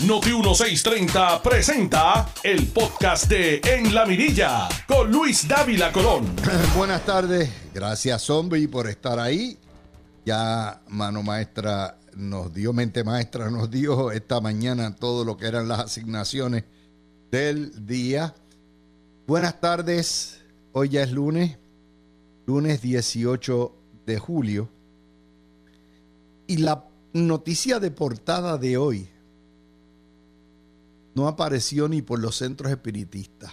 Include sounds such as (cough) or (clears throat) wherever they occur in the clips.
Noti 1630 presenta el podcast de En la Mirilla con Luis Dávila Colón. (clears throat) Buenas tardes, gracias zombie por estar ahí. Ya mano maestra nos dio, mente maestra nos dio esta mañana todo lo que eran las asignaciones del día. Buenas tardes, hoy ya es lunes, lunes 18 de julio. Y la noticia de portada de hoy no apareció ni por los centros espiritistas.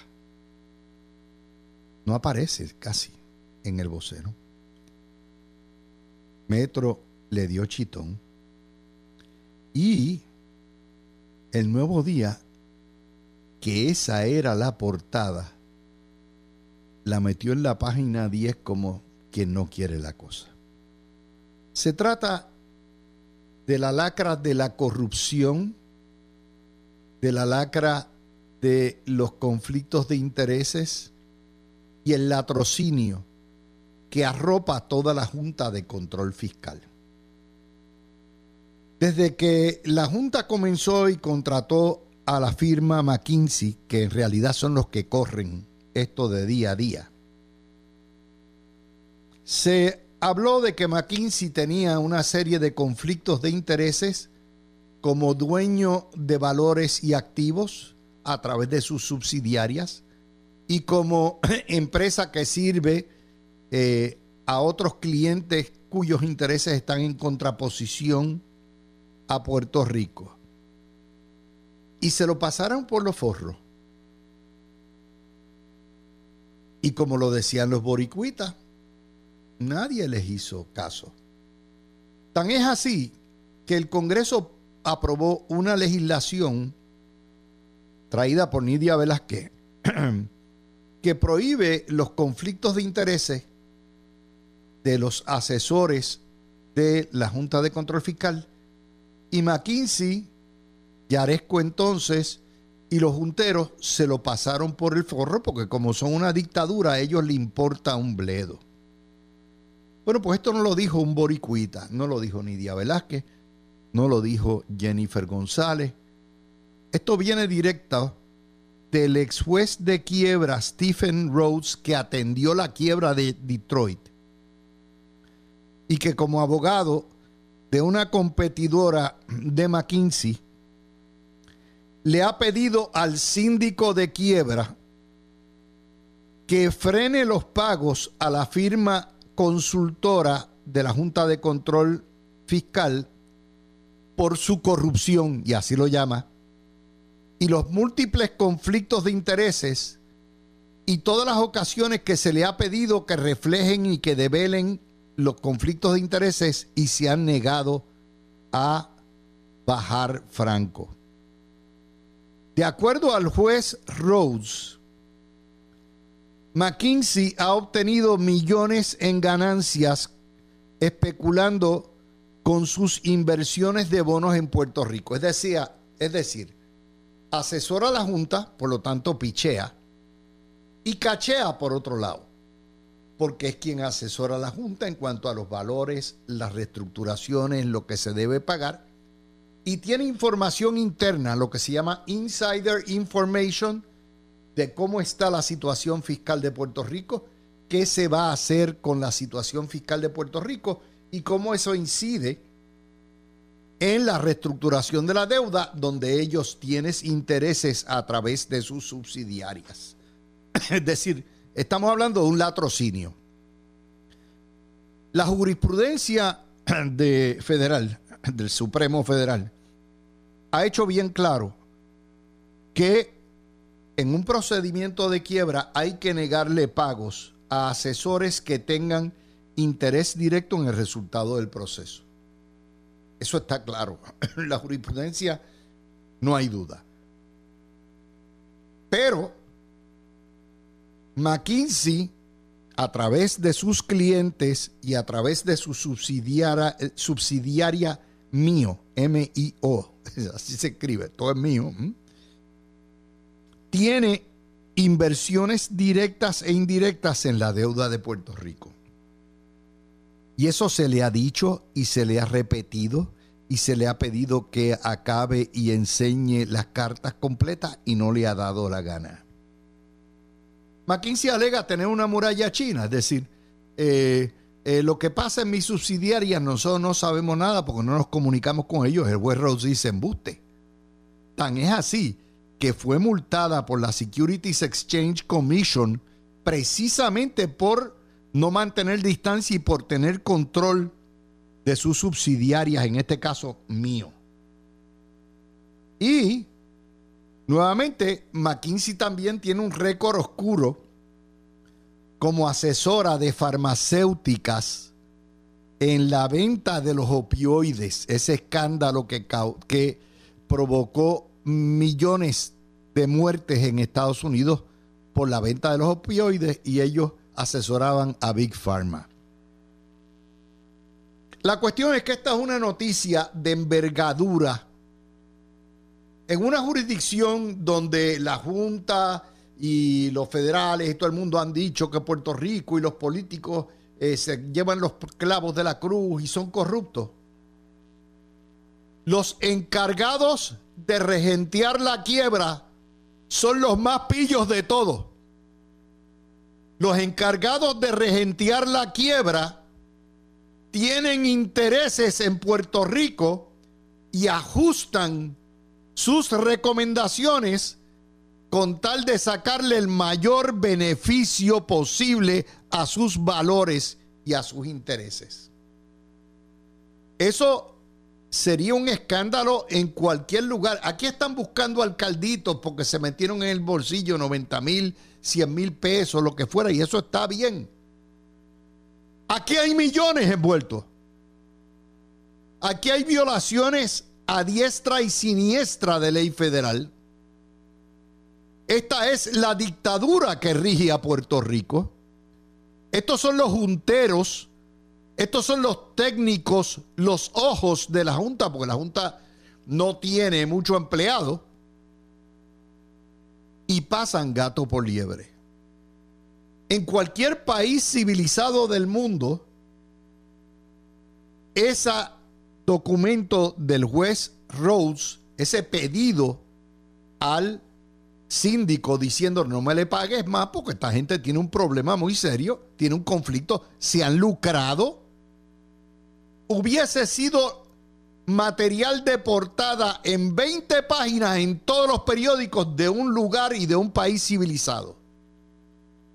No aparece casi en el vocero. Metro le dio chitón. Y el nuevo día, que esa era la portada, la metió en la página 10 como quien no quiere la cosa. Se trata de la lacra de la corrupción de la lacra de los conflictos de intereses y el latrocinio que arropa toda la Junta de Control Fiscal. Desde que la Junta comenzó y contrató a la firma McKinsey, que en realidad son los que corren esto de día a día, se habló de que McKinsey tenía una serie de conflictos de intereses como dueño de valores y activos a través de sus subsidiarias y como (clears throat) empresa que sirve eh, a otros clientes cuyos intereses están en contraposición a Puerto Rico. Y se lo pasaron por los forros. Y como lo decían los boricuitas, nadie les hizo caso. Tan es así que el Congreso aprobó una legislación traída por Nidia Velázquez (clears throat) que prohíbe los conflictos de intereses de los asesores de la Junta de Control Fiscal y McKinsey, Yaresco entonces y los junteros se lo pasaron por el forro porque como son una dictadura a ellos le importa un bledo. Bueno, pues esto no lo dijo un boricuita, no lo dijo Nidia Velázquez, no lo dijo Jennifer González. Esto viene directo del ex juez de quiebra Stephen Rhodes que atendió la quiebra de Detroit y que como abogado de una competidora de McKinsey le ha pedido al síndico de quiebra que frene los pagos a la firma consultora de la Junta de Control Fiscal por su corrupción, y así lo llama, y los múltiples conflictos de intereses y todas las ocasiones que se le ha pedido que reflejen y que develen los conflictos de intereses y se han negado a bajar franco. De acuerdo al juez Rhodes, McKinsey ha obtenido millones en ganancias especulando con sus inversiones de bonos en Puerto Rico. Es decir, es decir, asesora a la Junta, por lo tanto pichea, y cachea por otro lado, porque es quien asesora a la Junta en cuanto a los valores, las reestructuraciones, lo que se debe pagar, y tiene información interna, lo que se llama insider information, de cómo está la situación fiscal de Puerto Rico, qué se va a hacer con la situación fiscal de Puerto Rico y cómo eso incide en la reestructuración de la deuda, donde ellos tienen intereses a través de sus subsidiarias. (clears throat) Es decir, estamos hablando de un latrocinio. La jurisprudencia (clears throat) de federal, (clears throat) del Supremo Federal, ha hecho bien claro que en un procedimiento de quiebra hay que negarle pagos a asesores que tengan interés directo en el resultado del proceso. Eso está claro. (laughs) la jurisprudencia no hay duda. Pero McKinsey, a través de sus clientes y a través de su subsidiaria, eh, subsidiaria mío, M-I-O, (laughs) así se escribe, todo es mío, tiene inversiones directas e indirectas en la deuda de Puerto Rico. Y eso se le ha dicho y se le ha repetido y se le ha pedido que acabe y enseñe las cartas completas y no le ha dado la gana. McKinsey alega tener una muralla china, es decir, eh, eh, lo que pasa en mi subsidiaria nosotros no sabemos nada porque no nos comunicamos con ellos. El juez Rose dice embuste. Tan es así que fue multada por la Securities Exchange Commission precisamente por no mantener distancia y por tener control de sus subsidiarias, en este caso mío. Y nuevamente, McKinsey también tiene un récord oscuro como asesora de farmacéuticas en la venta de los opioides, ese escándalo que, que provocó millones de muertes en Estados Unidos por la venta de los opioides y ellos asesoraban a Big Pharma. La cuestión es que esta es una noticia de envergadura en una jurisdicción donde la Junta y los federales y todo el mundo han dicho que Puerto Rico y los políticos eh, se llevan los clavos de la cruz y son corruptos. Los encargados de regentear la quiebra son los más pillos de todos. Los encargados de regentear la quiebra tienen intereses en Puerto Rico y ajustan sus recomendaciones con tal de sacarle el mayor beneficio posible a sus valores y a sus intereses. Eso sería un escándalo en cualquier lugar. Aquí están buscando alcalditos porque se metieron en el bolsillo 90 mil, 100 mil pesos, lo que fuera, y eso está bien. Aquí hay millones envueltos. Aquí hay violaciones a diestra y siniestra de ley federal. Esta es la dictadura que rige a Puerto Rico. Estos son los junteros, estos son los técnicos, los ojos de la Junta, porque la Junta no tiene mucho empleado. Y pasan gato por liebre. En cualquier país civilizado del mundo, ese documento del juez Rhodes, ese pedido al síndico diciendo no me le pagues más porque esta gente tiene un problema muy serio, tiene un conflicto, se han lucrado, hubiese sido material de portada en 20 páginas en todos los periódicos de un lugar y de un país civilizado.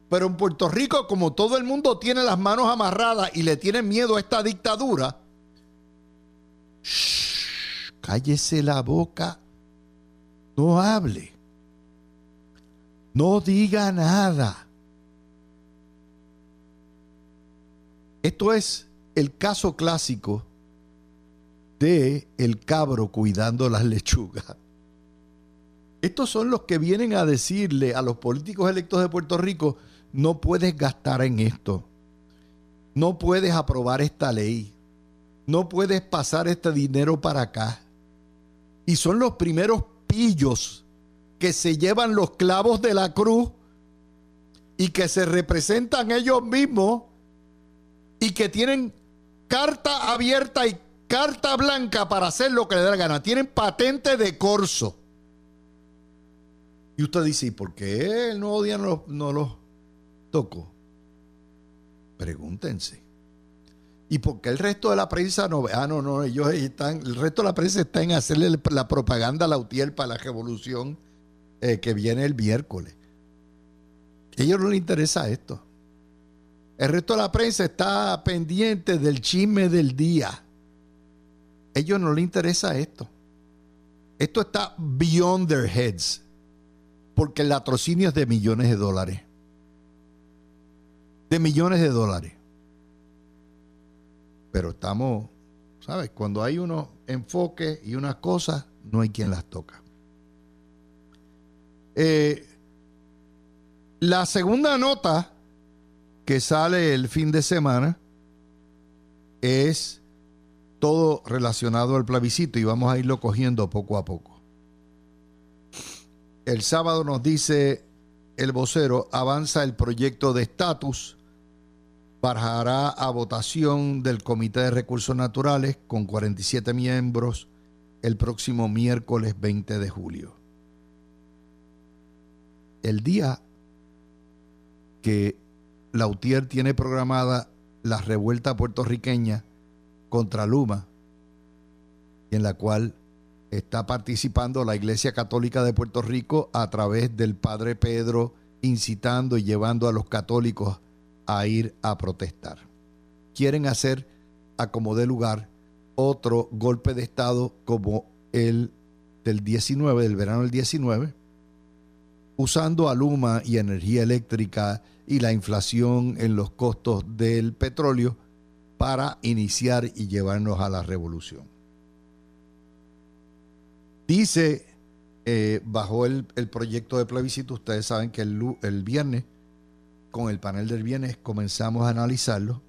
Pero en Puerto Rico, como todo el mundo tiene las manos amarradas y le tiene miedo a esta dictadura, cállese la boca, no hable, no diga nada. Esto es el caso clásico de el cabro cuidando las lechugas. Estos son los que vienen a decirle a los políticos electos de Puerto Rico, no puedes gastar en esto. No puedes aprobar esta ley. No puedes pasar este dinero para acá. Y son los primeros pillos que se llevan los clavos de la cruz y que se representan ellos mismos y que tienen carta abierta y carta blanca para hacer lo que le da la gana. Tienen patente de corso. Y usted dice, ¿y por qué el nuevo día no, no los toco? Pregúntense. ¿Y por qué el resto de la prensa no? Ah, no, no, ellos están, el resto de la prensa está en hacerle la propaganda a la UTIER para la revolución eh, que viene el miércoles. A ellos no les interesa esto. El resto de la prensa está pendiente del chisme del día. Ellos no les interesa esto. Esto está beyond their heads. Porque el latrocinio es de millones de dólares de millones de dólares. Pero estamos, ¿sabes? Cuando hay unos enfoques y unas cosas, no hay quien las toca. Eh, la segunda nota que sale el fin de semana es todo relacionado al plebiscito y vamos a irlo cogiendo poco a poco. El sábado nos dice el vocero, avanza el proyecto de estatus bajará a votación del Comité de Recursos Naturales con 47 miembros el próximo miércoles 20 de julio. El día que Lautier tiene programada la revuelta puertorriqueña contra Luma, en la cual está participando la Iglesia Católica de Puerto Rico a través del Padre Pedro, incitando y llevando a los católicos a ir a protestar. Quieren hacer a como de lugar otro golpe de Estado como el del 19, del verano del 19, usando a Luma y energía eléctrica y la inflación en los costos del petróleo para iniciar y llevarnos a la revolución. Dice, eh, bajo el, proyecto de plebiscito, ustedes saben que el, el viernes, con el panel del viernes, comenzamos a analizarlo.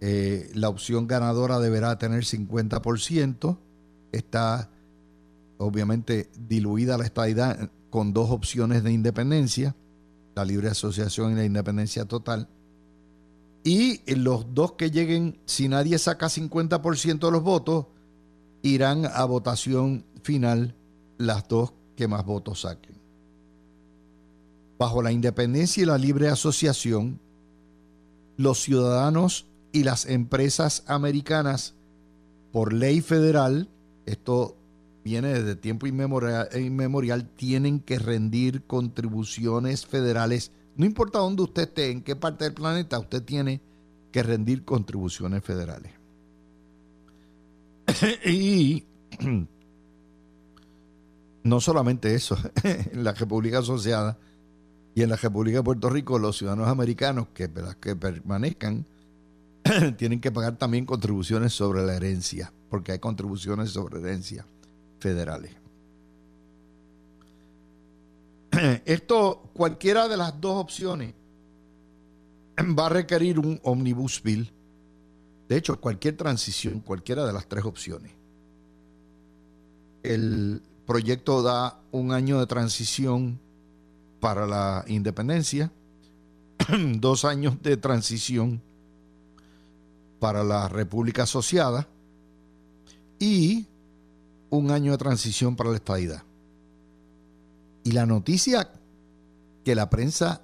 Eh, la opción ganadora deberá tener 50%. Está obviamente diluida la estadidad con dos opciones de independencia la libre asociación y la independencia total. Y los dos que lleguen, si nadie saca 50% de los votos, irán a votación final las dos que más votos saquen. Bajo la independencia y la libre asociación, los ciudadanos y las empresas americanas, por ley federal, esto viene desde tiempo inmemorial, tienen que rendir contribuciones federales. No importa dónde usted esté, en qué parte del planeta, usted tiene que rendir contribuciones federales. (coughs) y no solamente eso, (laughs) en la República Asociada y en la República de Puerto Rico, los ciudadanos americanos que, que permanezcan (coughs) tienen que pagar también contribuciones sobre la herencia, porque hay contribuciones sobre herencia federales. (clears throat) Esto, cualquiera de las dos opciones (clears throat) va a requerir un omnibus bill. De hecho, cualquier transición, cualquiera de las tres opciones. El proyecto da un año de transición para la independencia, (clears throat) dos años de transición para la República Asociada y un año de transición para la estadidad. Y la noticia que la prensa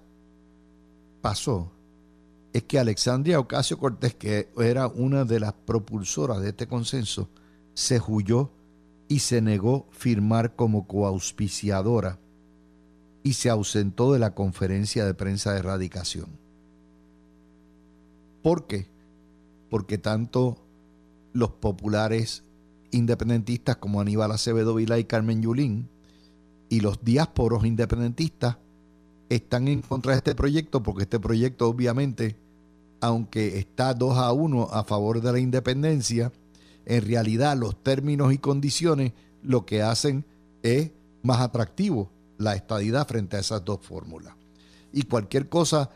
pasó es que Alexandria Ocasio Cortés, que era una de las propulsoras de este consenso, se huyó y se negó firmar como coauspiciadora y se ausentó de la conferencia de prensa de erradicación. ¿Por qué? Porque tanto los populares independentistas como Aníbal Acevedo Vila y Carmen Yulín y los diásporos independentistas están en contra de este proyecto porque este proyecto obviamente, aunque está 2 a 1 a favor de la independencia, en realidad los términos y condiciones lo que hacen es más atractivo la estadidad frente a esas dos fórmulas. Y cualquier cosa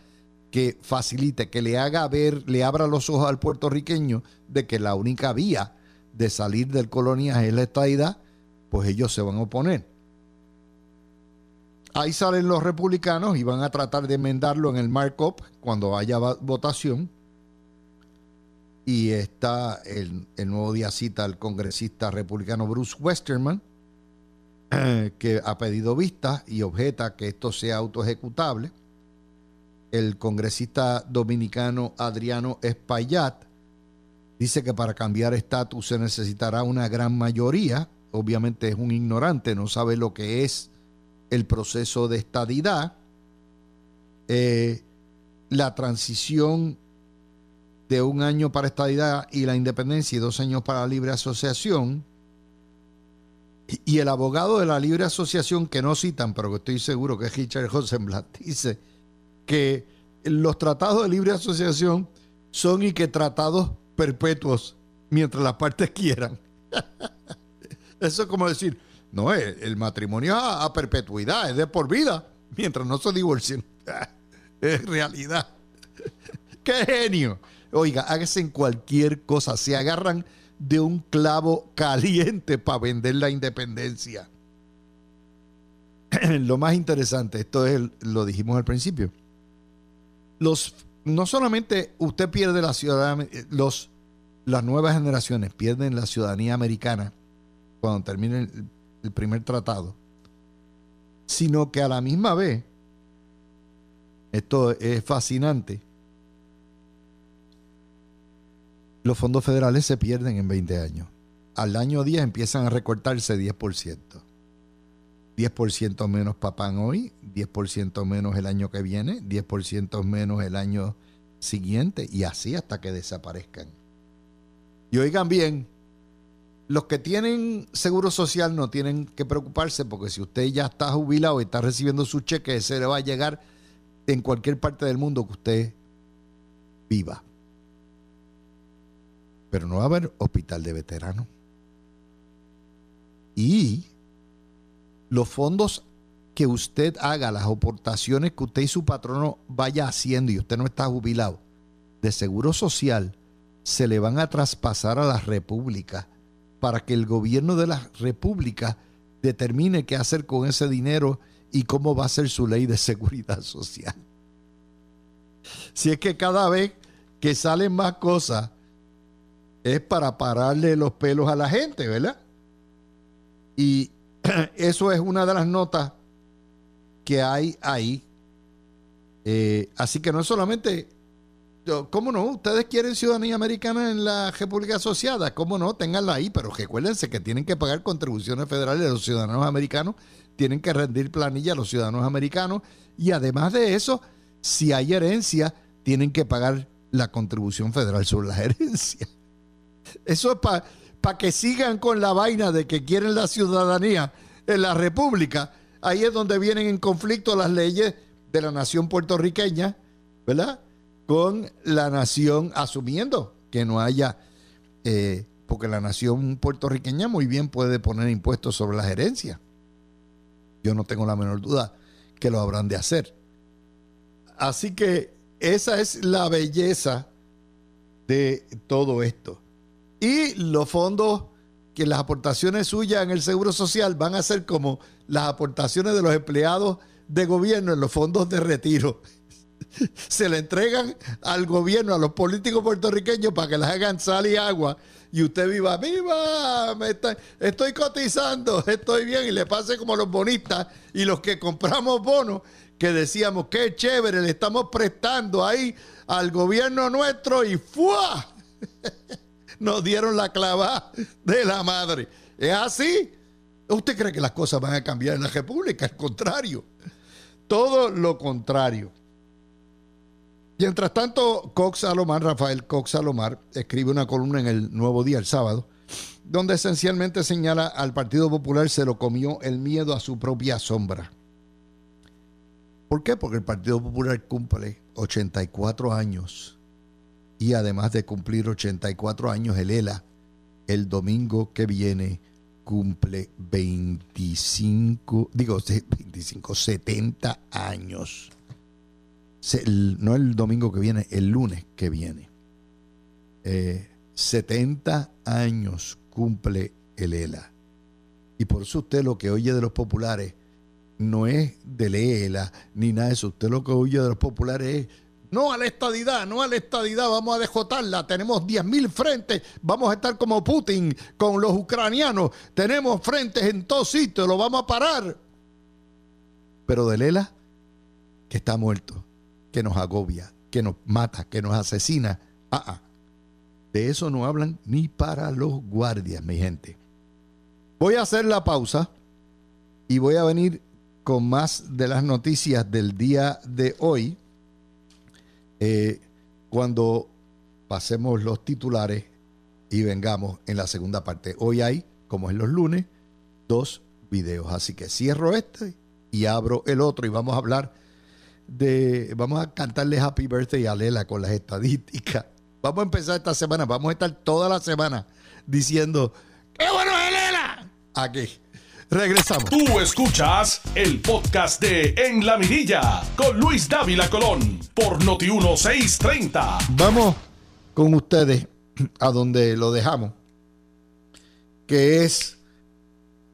que facilite, que le haga ver, le abra los ojos al puertorriqueño de que la única vía de salir del coloniaje en la estadidad, pues ellos se van a oponer. Ahí salen los republicanos y van a tratar de enmendarlo en el markup cuando haya votación. Y está el, nuevo día cita al congresista republicano Bruce Westerman, (clears throat) que ha pedido vista y objeta que esto sea autoejecutable. El congresista dominicano Adriano Espaillat Dice que para cambiar estatus se necesitará una gran mayoría. Obviamente es un ignorante, no sabe lo que es el proceso de estadidad. Eh, la transición de un año para estadidad y la independencia y dos años para la libre asociación. Y el abogado de la libre asociación, que no citan, pero que estoy seguro que es Richard Rosenblatt, dice que los tratados de libre asociación son y que tratados perpetuos mientras las partes quieran. (laughs) Eso es como decir, no, el, matrimonio a, perpetuidad, es de por vida, mientras no se divorcien. (laughs) es realidad. (laughs) ¡Qué genio! Oiga, háganse cualquier cosa, se agarran de un clavo caliente (laughs) para vender la independencia. (clears throat) lo más interesante, esto es, lo dijimos al principio, los no solamente usted pierde la ciudadanía, los, las nuevas generaciones pierden la ciudadanía americana cuando termine el, primer tratado, sino que a la misma vez, esto es fascinante, los fondos federales se pierden en 20 años. Al año 10 empiezan a recortarse 10%. 10% menos papan hoy, 10% menos el año que viene, 10% menos el año siguiente y así hasta que desaparezcan. Y oigan bien, los que tienen seguro social no tienen que preocuparse porque si usted ya está jubilado y está recibiendo su cheque, ese le va a llegar en cualquier parte del mundo que usted viva. Pero no va a haber hospital de veteranos. Y los fondos que usted haga, las aportaciones que usted y su patrono vaya haciendo y usted no está jubilado, de seguro social, se le van a traspasar a la república para que el gobierno de la república determine qué hacer con ese dinero y cómo va a ser su ley de (laughs) seguridad social. Si es que cada vez que salen más cosas es para pararle los pelos a la gente, ¿verdad? Y (clears throat) eso es una de las notas que hay ahí. Eh, así que no es solamente, ¿cómo no? Ustedes quieren ciudadanía americana en la República Asociada, ¿cómo no? Ténganla ahí, pero recuérdense que tienen que pagar contribuciones federales a los ciudadanos americanos, tienen que rendir planilla a los ciudadanos americanos y además de eso, si hay herencia, tienen que pagar la contribución federal sobre la (laughs) herencia. Eso es para para que sigan con la vaina de que quieren la ciudadanía en la República, ahí es donde vienen en conflicto las leyes de la nación puertorriqueña, ¿verdad? Con la nación asumiendo que no haya, eh, porque la nación puertorriqueña muy bien puede poner impuestos sobre las herencias. Yo no tengo la menor duda que lo habrán de hacer. Así que esa es la belleza de todo esto. Y los fondos que las aportaciones suyas en el Seguro Social van a ser como las aportaciones de los empleados de gobierno en los fondos de retiro. (laughs) Se le entregan al gobierno, a los políticos puertorriqueños para que les hagan sal y agua y usted viva, viva, me estoy cotizando, estoy bien y le pase como los bonistas y los que compramos bonos que decíamos, qué chévere, le estamos prestando ahí al gobierno nuestro y ¡fua! (laughs) nos dieron la clava de la madre. ¿Es así? ¿Usted cree que las cosas van a cambiar en la República? Al contrario. Todo lo contrario. Mientras tanto, Cox Salomar, Rafael Cox Salomar, escribe una columna en el Nuevo Día el sábado, donde esencialmente señala al Partido Popular se lo comió el miedo a su propia sombra. ¿Por qué? Porque el Partido Popular cumple 84 años y además de cumplir 84 años, el ELA, el domingo que viene cumple 25, digo 25, 70 años. No el domingo que viene, el lunes que viene. 70 eh, años cumple el ELA. Y por eso usted lo que oye de los populares no es del ELA ni nada de eso. Usted lo que oye de los populares es no a la estadidad, no a la estadidad, vamos a dejotarla. Tenemos 10.000 frentes, vamos a estar como Putin con los ucranianos. Tenemos frentes en todos sitios, lo vamos a parar. Pero de Lela, que está muerto, que nos agobia, que nos mata, que nos asesina. Ah, ah. De eso no hablan ni para los guardias, mi gente. Voy a hacer la pausa y voy a venir con más de las noticias del día de hoy eh, cuando pasemos los titulares y vengamos en la segunda parte. Hoy hay, como en los lunes, dos videos. Así que cierro este y abro el otro y vamos a hablar de, vamos a cantarle Happy Birthday a Lela con las estadísticas. Vamos a empezar esta semana, vamos a estar toda la semana diciendo, ¡qué bueno es Lela! Aquí. Regresamos. Tú escuchas el podcast de En la Mirilla con Luis Dávila Colón por Noti 1630. Vamos con ustedes a donde lo dejamos, que es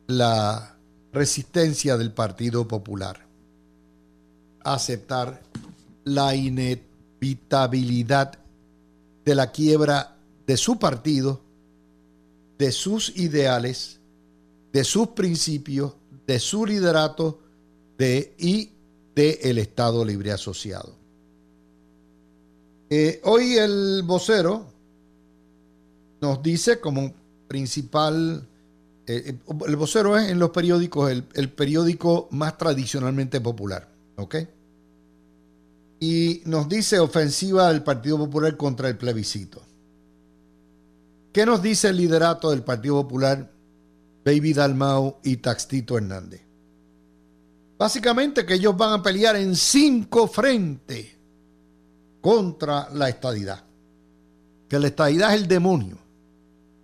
la resistencia del Partido Popular aceptar la inevitabilidad de la quiebra de su partido, de sus ideales, de sus principios, de su liderato de, y del el Estado Libre Asociado. Eh, hoy el vocero nos dice como principal, eh, eh, el vocero es en los periódicos el, el periódico más tradicionalmente popular, ¿ok? Y nos dice ofensiva del Partido Popular contra el plebiscito. ¿Qué nos dice el liderato del Partido Popular, Baby Dalmau y Taxito Hernández? Básicamente que ellos van a pelear en cinco frentes contra la estadidad. Que la estadidad es el demonio,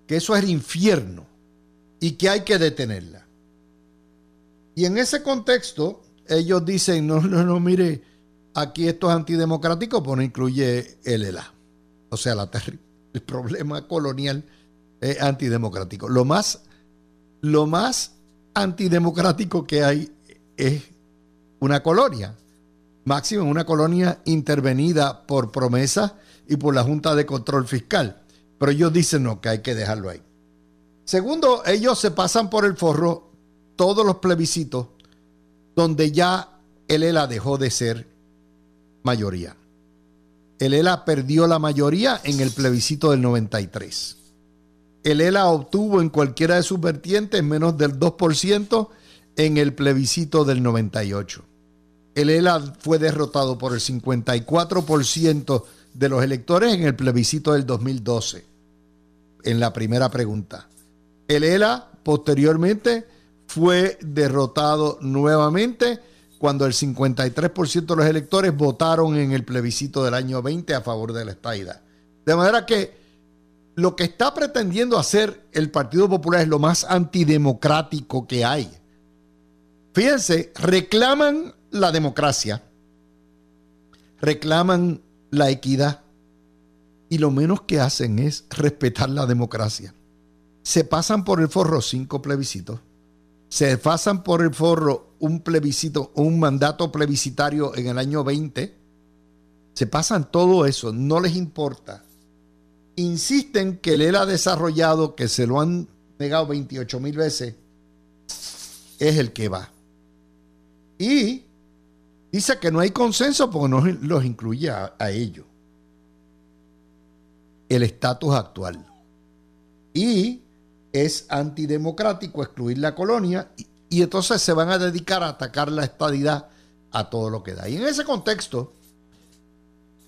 que eso es el infierno y que hay que detenerla. Y en ese contexto, ellos dicen, (laughs) no, no, no, mire, aquí esto es antidemocrático, pues no incluye el ELA. O sea, el problema colonial es antidemocrático. Lo más, lo más antidemocrático que hay es una colonia. Máximo, una colonia intervenida por promesa y por la Junta de Control Fiscal. Pero ellos dicen no, que hay que dejarlo ahí. Segundo, ellos se pasan por el forro todos los plebiscitos donde ya el ELA dejó de ser mayoría. El ELA perdió la mayoría en el plebiscito del 93. El ELA obtuvo en cualquiera de sus vertientes menos del 2% en el plebiscito del 98. El ELA fue derrotado por el 54% de los electores en el plebiscito del 2012, en la primera pregunta. El ELA posteriormente fue derrotado nuevamente cuando el 53% de los electores votaron en el plebiscito del año 20 a favor de la estaida. De manera que lo que está pretendiendo hacer el Partido Popular es lo más antidemocrático que hay. Fíjense, reclaman la democracia, reclaman la equidad y lo menos que hacen es respetar la democracia. Se pasan por el forro cinco plebiscitos se pasan por el forro un plebiscito, un mandato plebiscitario en el año 20, se pasan todo eso, no les importa. Insisten que él ha desarrollado, que se lo han negado 28 mil veces, es el que va. Y dice que no hay consenso porque no los incluye a, a ellos. El estatus actual. Y es antidemocrático excluir la colonia y, entonces se van a dedicar a atacar la estadidad a todo lo que da. Y en ese contexto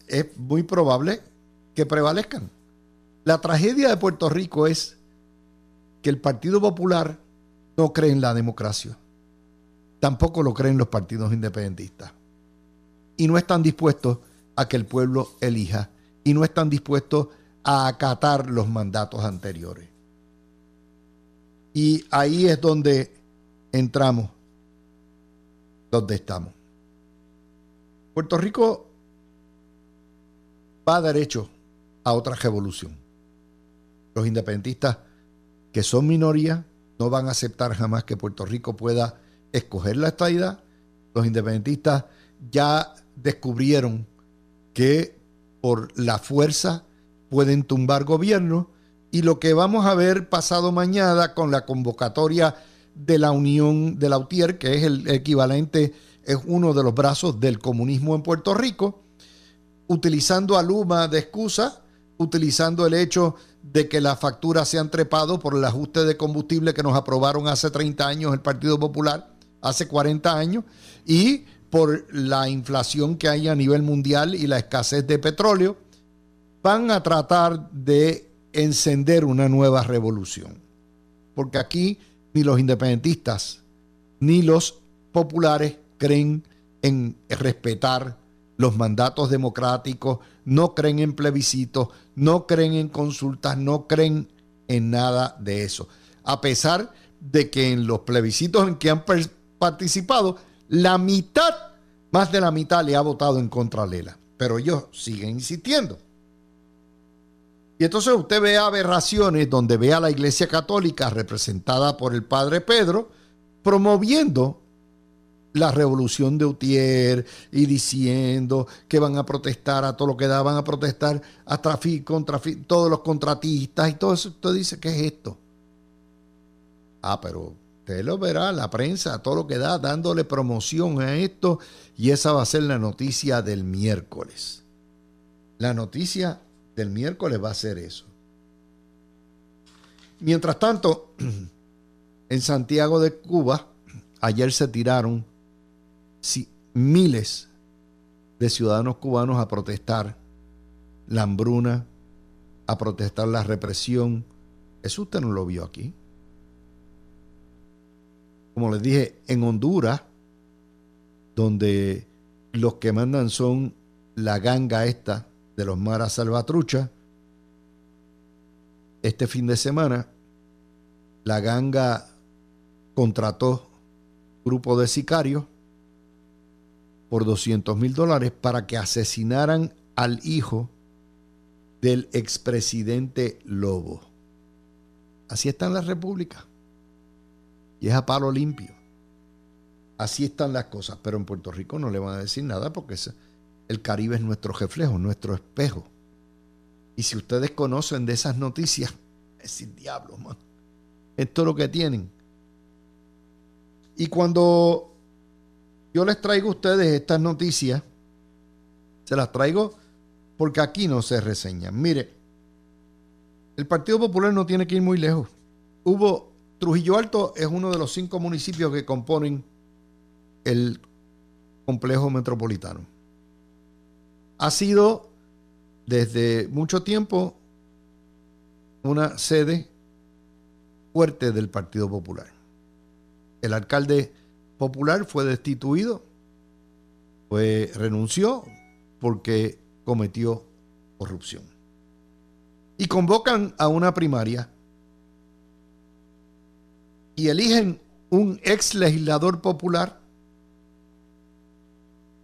es muy probable que prevalezcan. La tragedia de Puerto Rico es que el Partido Popular no cree en la democracia. Tampoco lo creen los partidos independentistas. Y no están dispuestos a que el pueblo elija. Y no están dispuestos a acatar los mandatos anteriores. Y ahí es donde entramos, donde estamos. Puerto Rico va derecho a otra revolución. Los independentistas, que son minoría, no van a aceptar jamás que Puerto Rico pueda escoger la estadidad. Los independentistas ya descubrieron que por la fuerza pueden tumbar gobierno y lo que vamos a ver pasado mañana con la convocatoria de la Unión de la UTIER, que es el equivalente, es uno de los brazos del comunismo en Puerto Rico, utilizando a Luma de excusa, utilizando el hecho de que las facturas se han trepado por el ajuste de combustible que nos aprobaron hace 30 años el Partido Popular, hace 40 años, y por la inflación que hay a nivel mundial y la escasez de petróleo, van a tratar de encender una nueva revolución. Porque aquí ni los independentistas ni los populares creen en respetar los mandatos democráticos, no creen en plebiscitos, no creen en consultas, no creen en nada de eso. A pesar de que en los plebiscitos en que han participado, la mitad, más de la mitad le ha votado en contra Lela. Pero ellos siguen insistiendo. Y entonces usted ve aberraciones donde ve a la Iglesia Católica representada por el Padre Pedro promoviendo la revolución de Utier y diciendo que van a protestar a todo lo que da, van a protestar a tráfico, contra todos los contratistas y todo eso. Usted dice, ¿qué es esto? Ah, pero usted lo verá, la prensa, todo lo que da, dándole promoción a esto y esa va a ser la noticia del miércoles. La noticia del miércoles va a ser eso. Mientras tanto, (clears throat) en Santiago de Cuba, ayer se tiraron miles de ciudadanos cubanos a protestar la hambruna, a protestar la represión. Eso usted no lo vio aquí. Como les dije, en Honduras, donde los que mandan son la ganga esta de los maras salvatrucha, este fin de semana la ganga contrató grupo de sicarios por 200 mil dólares para que asesinaran al hijo del expresidente Lobo. Así está en la República. Y es a palo limpio. Así están las cosas. Pero en Puerto Rico no le van a decir nada porque el Caribe es nuestro reflejo, nuestro espejo. Y si ustedes conocen de esas noticias, (laughs) es sin diablo, man. Esto es lo que tienen. Y cuando yo les traigo a ustedes estas noticias. Se las traigo porque aquí no se reseñan. Mire, el Partido Popular no tiene que ir muy lejos. Hubo, Trujillo Alto es uno de los cinco municipios que componen el complejo metropolitano. Ha sido desde mucho tiempo una sede fuerte del Partido Popular. El alcalde popular fue destituido, pues renunció porque cometió corrupción. Y convocan a una primaria y eligen un ex legislador popular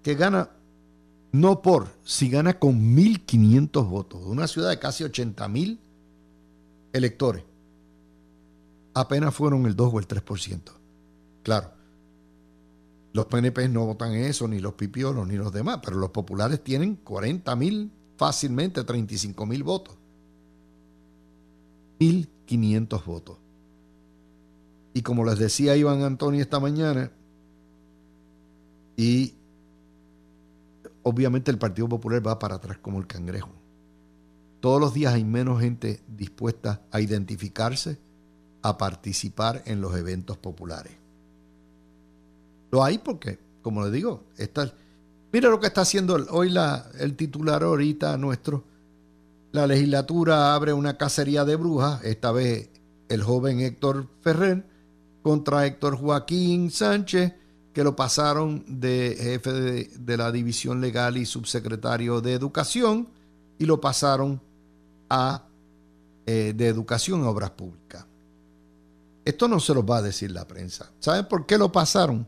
que gana no por, si gana con 1.500 votos, de una ciudad de casi 80.000 electores. Apenas fueron el 2 o el 3%. Claro, los PNP no votan eso, ni los pipiolos, ni los demás, pero los populares tienen 40 mil, fácilmente 35 mil votos. 1.500 votos. Y como les decía Iván Antonio esta mañana, y obviamente el Partido Popular va para atrás como el cangrejo. Todos los días hay menos gente dispuesta a identificarse, a participar en los eventos populares. Lo hay porque, como le digo, está, mira lo que está haciendo hoy la, el titular ahorita nuestro. La legislatura abre una cacería de brujas, esta vez el joven Héctor Ferrer contra Héctor Joaquín Sánchez, que lo pasaron de jefe de, la División Legal y subsecretario de Educación y lo pasaron a eh, de Educación a Obras Públicas. Esto no se lo va a decir la prensa. ¿Saben por qué lo pasaron?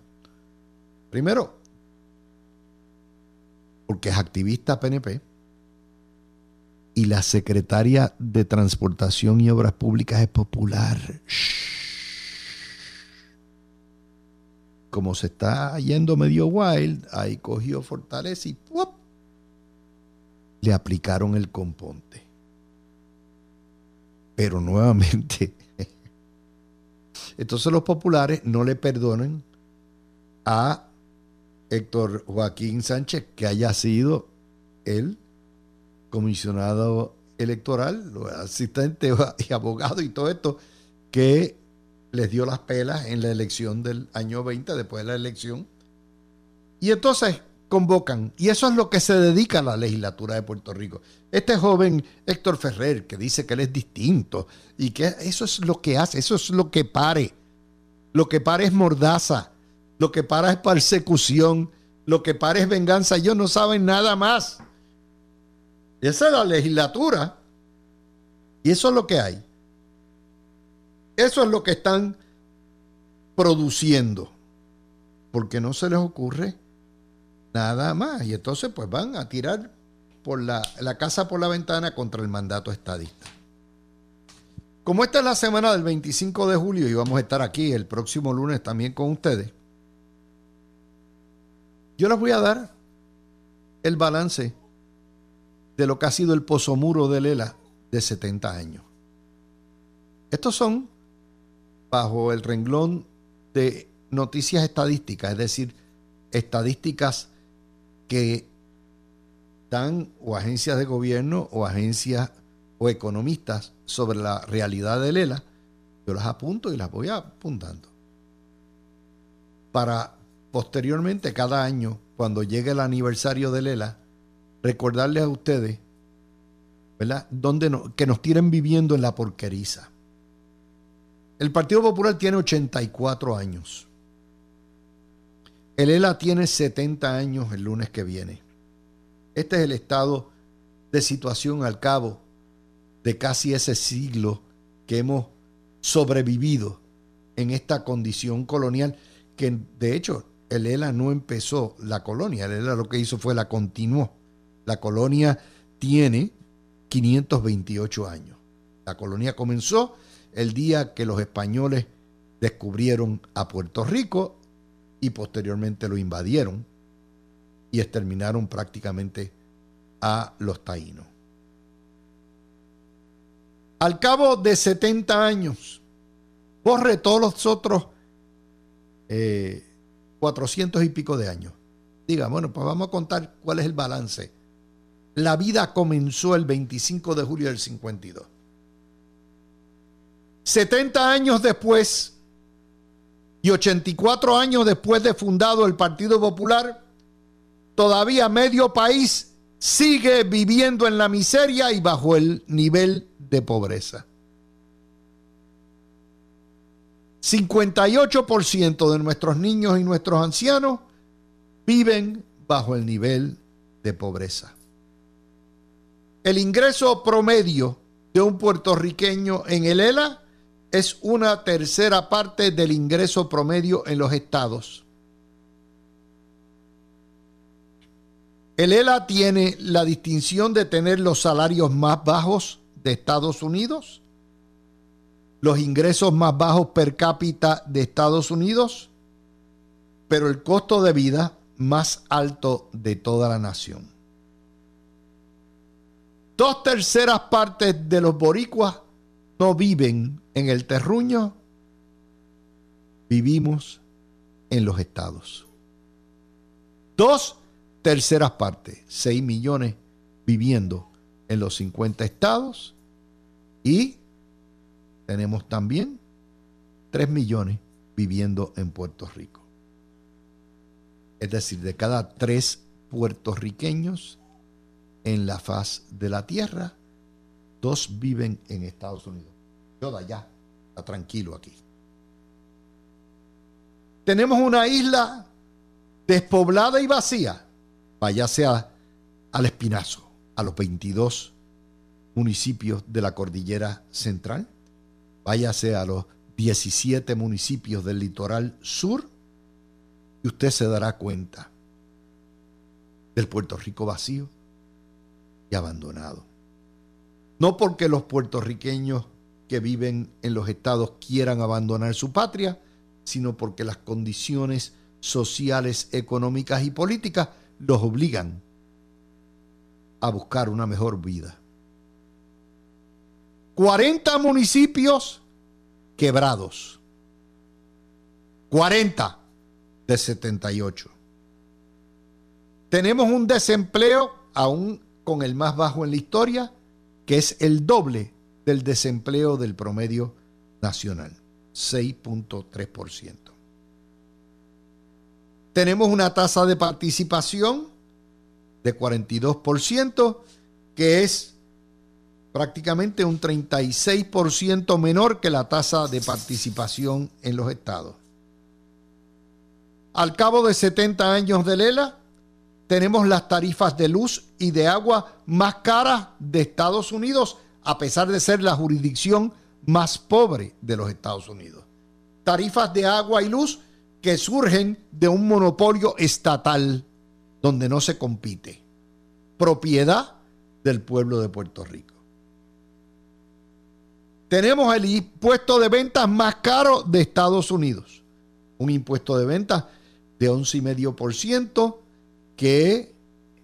Primero, porque es activista PNP y la secretaria de Transportación y Obras Públicas es popular. Como se está yendo medio wild, ahí cogió Fortaleza y le aplicaron el componte. Pero nuevamente, (laughs) entonces los populares no le perdonan a Héctor Joaquín Sánchez, que haya sido el comisionado electoral, asistente y abogado y todo esto, que les dio las pelas en la elección del año 20, después de la elección. Y entonces convocan, y eso es lo que se dedica a la legislatura de Puerto Rico. Este joven Héctor Ferrer, que dice que él es distinto, y que eso es lo que hace, eso es lo que pare. Lo que pare es mordaza lo que para es persecución, lo que para es venganza. Ellos no saben nada más. Esa es la legislatura. Y eso es lo que hay. Eso es lo que están produciendo. Porque no se les ocurre nada más. Y entonces pues van a tirar por la, la casa por la ventana contra el mandato estadista. Como esta es la semana del 25 de julio y vamos a estar aquí el próximo lunes también con ustedes, Yo les voy a dar el balance de lo que ha sido el pozomuro de Lela de 70 años. Estos son bajo el renglón de noticias estadísticas, es decir, estadísticas que dan o agencias de gobierno o agencias o economistas sobre la realidad de Lela, yo las apunto y las voy apuntando. Para posteriormente, cada año, cuando llegue el aniversario de Lela, recordarles a ustedes, ¿verdad?, Donde que nos tienen viviendo en la porqueriza. El Partido Popular tiene 84 años. El ELA tiene 70 años el lunes que viene. Este es el estado de situación al cabo de casi ese siglo que hemos sobrevivido en esta condición colonial, que de hecho el ELA no empezó la colonia, el ELA lo que hizo fue la continuó. La colonia tiene 528 años. La colonia comenzó el día que los españoles descubrieron a Puerto Rico y posteriormente lo invadieron y exterminaron prácticamente a los taínos. Al cabo de 70 años, borre todos los otros 400 eh, y pico de años. Diga, bueno, pues vamos a contar cuál es el balance. La vida comenzó el 25 de julio del 52. 70 años después y 84 años después de fundado el Partido Popular, todavía medio país sigue viviendo en la miseria y bajo el nivel de pobreza. 58% de nuestros niños y nuestros ancianos viven bajo el nivel de pobreza. El ingreso promedio de un puertorriqueño en el ELA es una tercera parte del ingreso promedio en los estados. El ELA tiene la distinción de tener los salarios más bajos de Estados Unidos, los ingresos más bajos per cápita de Estados Unidos, pero el costo de vida más alto de toda la nación. Dos terceras partes de los boricuas no viven en el terruño, vivimos en los estados. Dos terceras partes, 6 millones viviendo en los 50 estados y tenemos también 3 millones viviendo en Puerto Rico. Es decir, de cada tres puertorriqueños en la faz de la tierra, dos viven en Estados Unidos. Yo allá, está tranquilo aquí. Tenemos una isla despoblada y vacía. Váyase al Espinazo, a los 22 municipios de la cordillera central. Váyase a los 17 municipios del litoral sur y usted se dará cuenta del Puerto Rico vacío y abandonado. No porque los puertorriqueños que viven en los estados quieran abandonar su patria, sino porque las condiciones sociales, económicas y políticas los obligan a buscar una mejor vida. 40 municipios quebrados. 40 de 78. Tenemos un desempleo aún con el más bajo en la historia, que es el doble del desempleo del promedio nacional, 6.3%. Tenemos una tasa de participación de 42%, que es prácticamente un 36% menor que la tasa de participación en los estados. Al cabo de 70 años de Lela, tenemos las tarifas de luz y de agua más caras de Estados Unidos a pesar de ser la jurisdicción más pobre de los Estados Unidos. Tarifas de agua y luz que surgen de un monopolio estatal donde no se compite. Propiedad del pueblo de Puerto Rico. Tenemos el impuesto de ventas más caro de Estados Unidos. Un impuesto de ventas de 11,5% que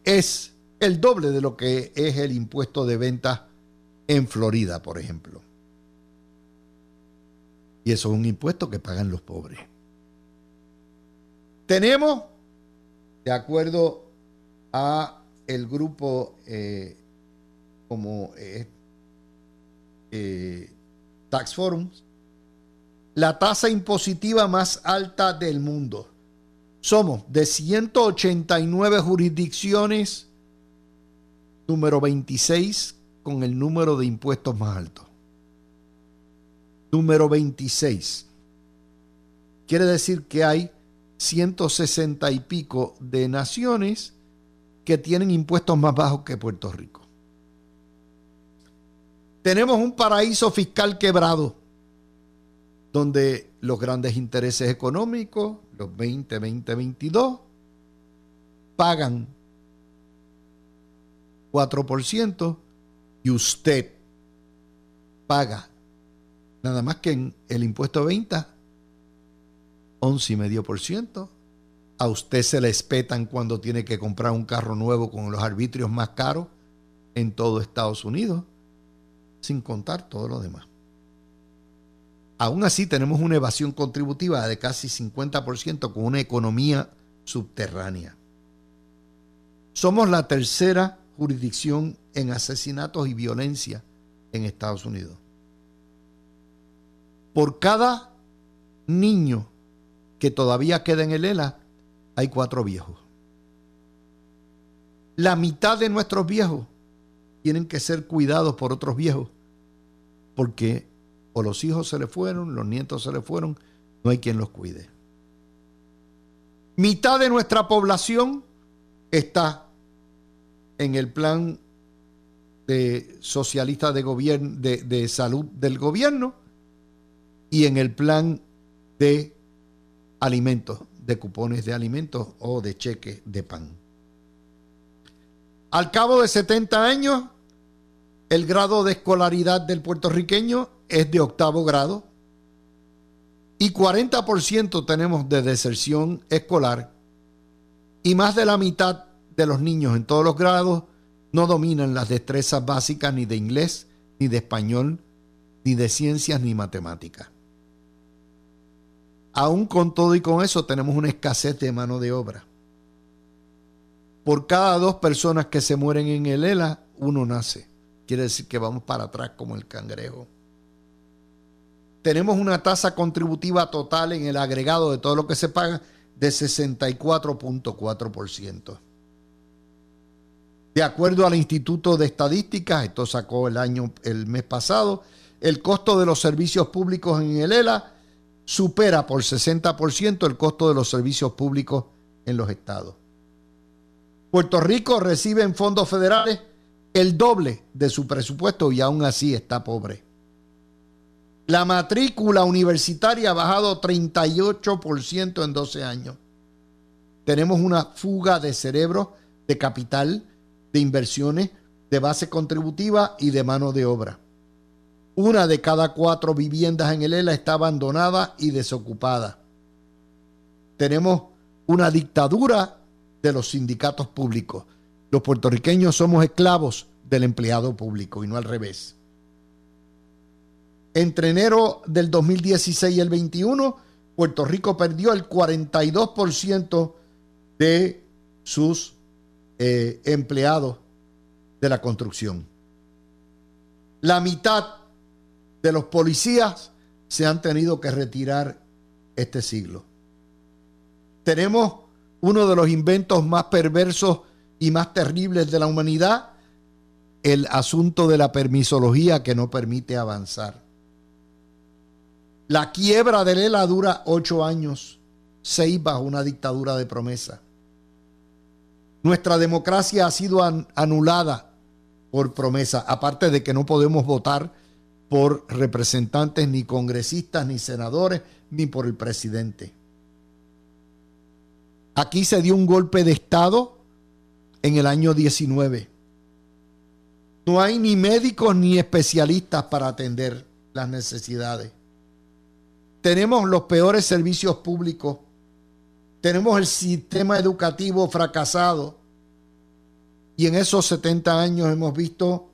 es el doble de lo que es el impuesto de venta en Florida, por ejemplo. Y eso es un impuesto que pagan los pobres. Tenemos, de acuerdo a el grupo eh, como eh, Tax Forums, la tasa impositiva más alta del mundo. Somos de 189 jurisdicciones, número 26 con el número de impuestos más alto. Número 26. Quiere decir que hay 160 y pico de naciones que tienen impuestos más bajos que Puerto Rico. Tenemos un paraíso fiscal quebrado, donde los grandes intereses económicos, los 20, 20, 22, pagan 4% y usted paga nada más que en el impuesto de venta 11,5%. A usted se le espetan cuando tiene que comprar un carro nuevo con los arbitrios más caros en todo Estados Unidos, sin contar todo lo demás. Aún así tenemos una evasión contributiva de casi 50% con una economía subterránea. Somos la tercera jurisdicción en asesinatos y violencia en Estados Unidos. Por cada niño que todavía queda en el ELA, hay cuatro viejos. La mitad de nuestros viejos tienen que ser cuidados por otros viejos, porque o los hijos se le fueron, los nietos se le fueron, no hay quien los cuide. Mitad de nuestra población está en el plan de socialista de, gobierno, de, de salud del gobierno y en el plan de alimentos, de cupones de alimentos o de cheques de pan. Al cabo de 70 años, el grado de escolaridad del puertorriqueño es de octavo grado y 40% tenemos de deserción escolar y más de la mitad de los niños en todos los grados no dominan las destrezas básicas ni de inglés, ni de español, ni de ciencias, ni matemáticas. Aún con todo y con eso tenemos una escasez de mano de obra. Por cada dos personas que se mueren en el ELA, uno nace. Quiere decir que vamos para atrás como el cangrejo. Tenemos una tasa contributiva total en el agregado de todo lo que se paga de 64.4%. De acuerdo al Instituto de Estadísticas, esto sacó el año el mes pasado, el costo de los servicios públicos en el ELA supera por 60% el costo de los servicios públicos en los estados. Puerto Rico recibe en fondos federales el doble de su presupuesto y aún así está pobre. La matrícula universitaria ha bajado 38% en 12 años. Tenemos una fuga de cerebro, de capital, de inversiones, de base contributiva y de mano de obra. Una de cada cuatro viviendas en el ELA está abandonada y desocupada. Tenemos una dictadura de los sindicatos públicos. Los puertorriqueños somos esclavos del empleado público y no al revés. Entre enero del 2016 y el 21, Puerto Rico perdió el 42% de sus eh, empleados de la construcción. La mitad de los policías se han tenido que retirar este siglo. Tenemos uno de los inventos más perversos y más terribles de la humanidad, el asunto de la permisología que no permite avanzar. La quiebra de Lela dura ocho años, seis bajo una dictadura de promesa. Nuestra democracia ha sido anulada por promesa, aparte de que no podemos votar por representantes, ni congresistas, ni senadores, ni por el presidente. Aquí se dio un golpe de Estado en el año 19. No hay ni médicos ni especialistas para atender las necesidades. Tenemos los peores servicios públicos tenemos el sistema educativo fracasado. Y en esos 70 años hemos visto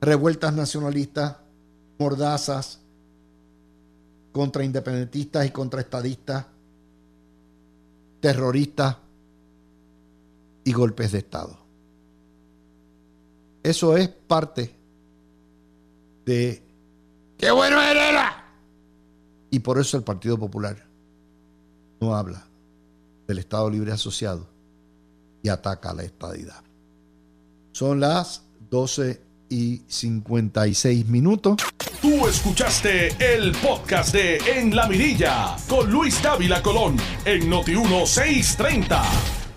revueltas nacionalistas, mordazas contra independentistas y contra estadistas, terroristas y golpes de Estado. Eso es parte de... ¡Qué bueno era! Y por eso el Partido Popular no habla del Estado Libre Asociado y ataca a la estadidad. Son las 12 y 56 minutos. Tú escuchaste el podcast de En la Mirilla con Luis Dávila Colón en Noti 1630.